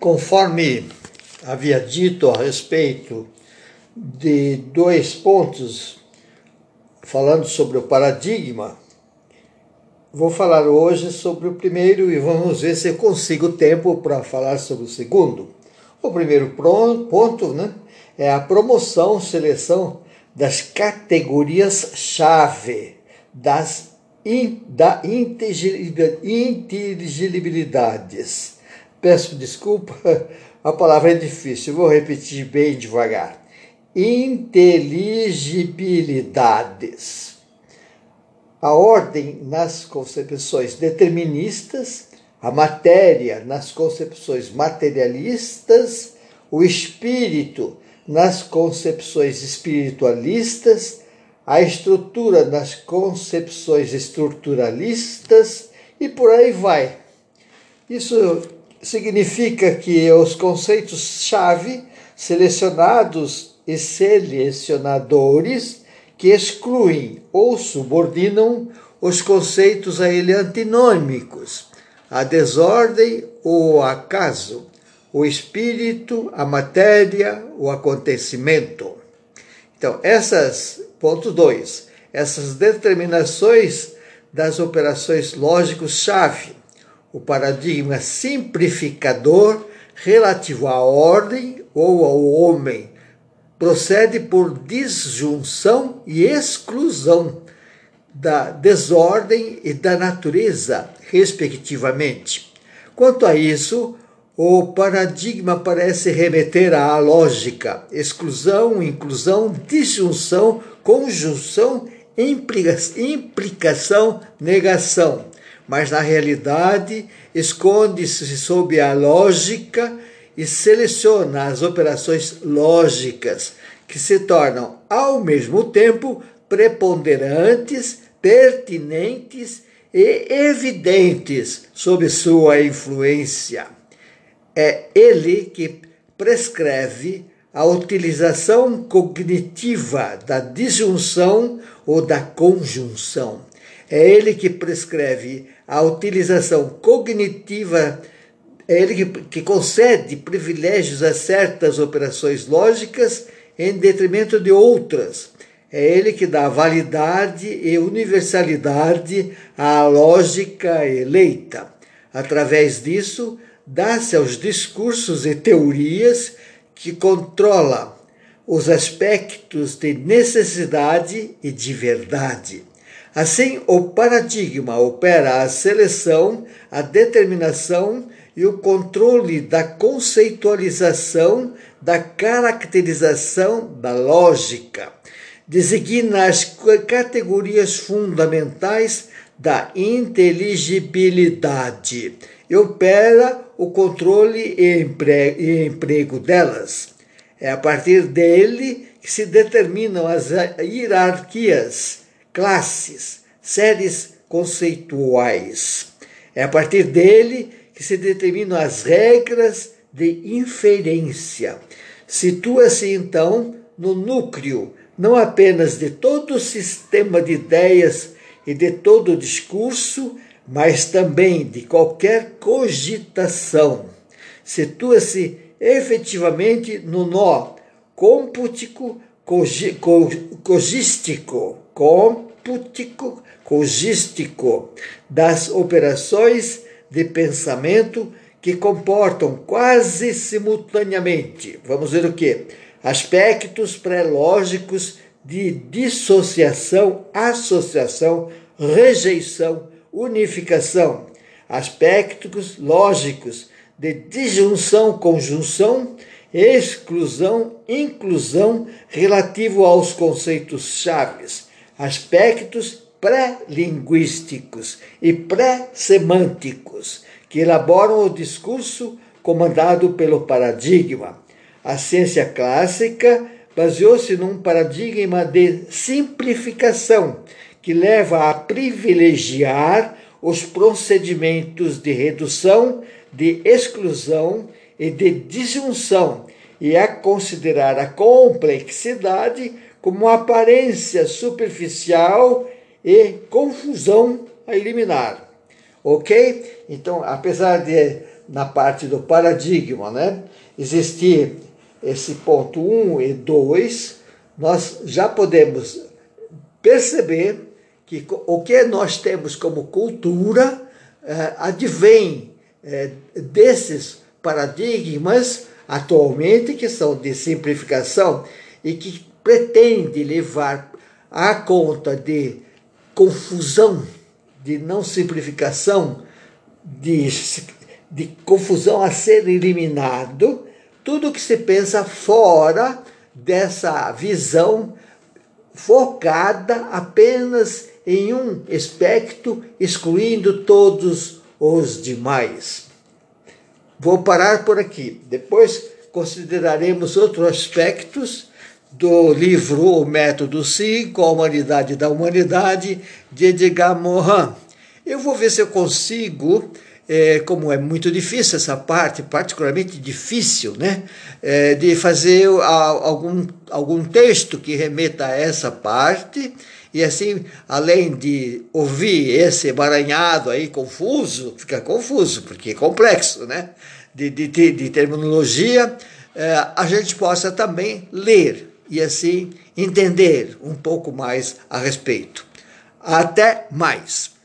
Conforme havia dito a respeito de dois pontos, falando sobre o paradigma, vou falar hoje sobre o primeiro e vamos ver se eu consigo tempo para falar sobre o segundo. O primeiro ponto né, é a promoção, seleção das categorias-chave das in, da inteligibilidades. Peço desculpa, a palavra é difícil, vou repetir bem devagar. Inteligibilidades. A ordem nas concepções deterministas, a matéria nas concepções materialistas, o espírito nas concepções espiritualistas, a estrutura nas concepções estruturalistas e por aí vai. Isso significa que os conceitos-chave selecionados e selecionadores que excluem ou subordinam os conceitos a ele antinômicos, a desordem ou acaso, o espírito, a matéria, o acontecimento. Então, essas, ponto 2, essas determinações das operações lógicos-chave, o paradigma simplificador relativo à ordem ou ao homem, procede por disjunção e exclusão da desordem e da natureza, respectivamente. Quanto a isso, o paradigma parece remeter à lógica, exclusão, inclusão, disjunção, conjunção, implicação, negação. Mas na realidade esconde-se sob a lógica e seleciona as operações lógicas, que se tornam ao mesmo tempo preponderantes, pertinentes e evidentes sob sua influência é ele que prescreve a utilização cognitiva da disjunção ou da conjunção. É ele que prescreve a utilização cognitiva, é ele que, que concede privilégios a certas operações lógicas em detrimento de outras. É ele que dá validade e universalidade à lógica eleita. Através disso, dá-se aos discursos e teorias que controla os aspectos de necessidade e de verdade. Assim, o paradigma opera a seleção, a determinação e o controle da conceitualização, da caracterização, da lógica. Designa as categorias fundamentais da inteligibilidade e opera o controle e emprego delas. É a partir dele que se determinam as hierarquias, classes, séries conceituais. É a partir dele que se determinam as regras de inferência. Situa-se então no núcleo não apenas de todo o sistema de ideias e de todo o discurso, mas também de qualquer cogitação. Situa-se efetivamente no nó computico cogístico, computico cogístico das operações de pensamento que comportam quase simultaneamente, vamos ver o que? Aspectos pré-lógicos de dissociação, associação, rejeição, unificação, aspectos lógicos de disjunção, conjunção, exclusão, inclusão relativo aos conceitos chaves, aspectos pré-linguísticos e pré-semânticos que elaboram o discurso comandado pelo paradigma. A ciência clássica baseou-se num paradigma de simplificação que leva a privilegiar os procedimentos de redução, de exclusão e de disjunção e a considerar a complexidade como aparência superficial e confusão a eliminar. Ok? Então, apesar de na parte do paradigma, né? Existir esse ponto 1 um e 2, nós já podemos perceber que o que nós temos como cultura eh, advém eh, desses paradigmas atualmente que são de simplificação e que pretende levar à conta de confusão, de não simplificação, de, de confusão a ser eliminado, tudo que se pensa fora dessa visão focada apenas em um aspecto, excluindo todos os demais. Vou parar por aqui. Depois consideraremos outros aspectos do livro O Método 5, A Humanidade da Humanidade, de Edgar Morin. Eu vou ver se eu consigo, é, como é muito difícil essa parte, particularmente difícil, né, é, de fazer algum, algum texto que remeta a essa parte, e assim, além de ouvir esse emaranhado aí confuso, fica confuso, porque é complexo, né? De, de, de terminologia, é, a gente possa também ler e assim entender um pouco mais a respeito. Até mais!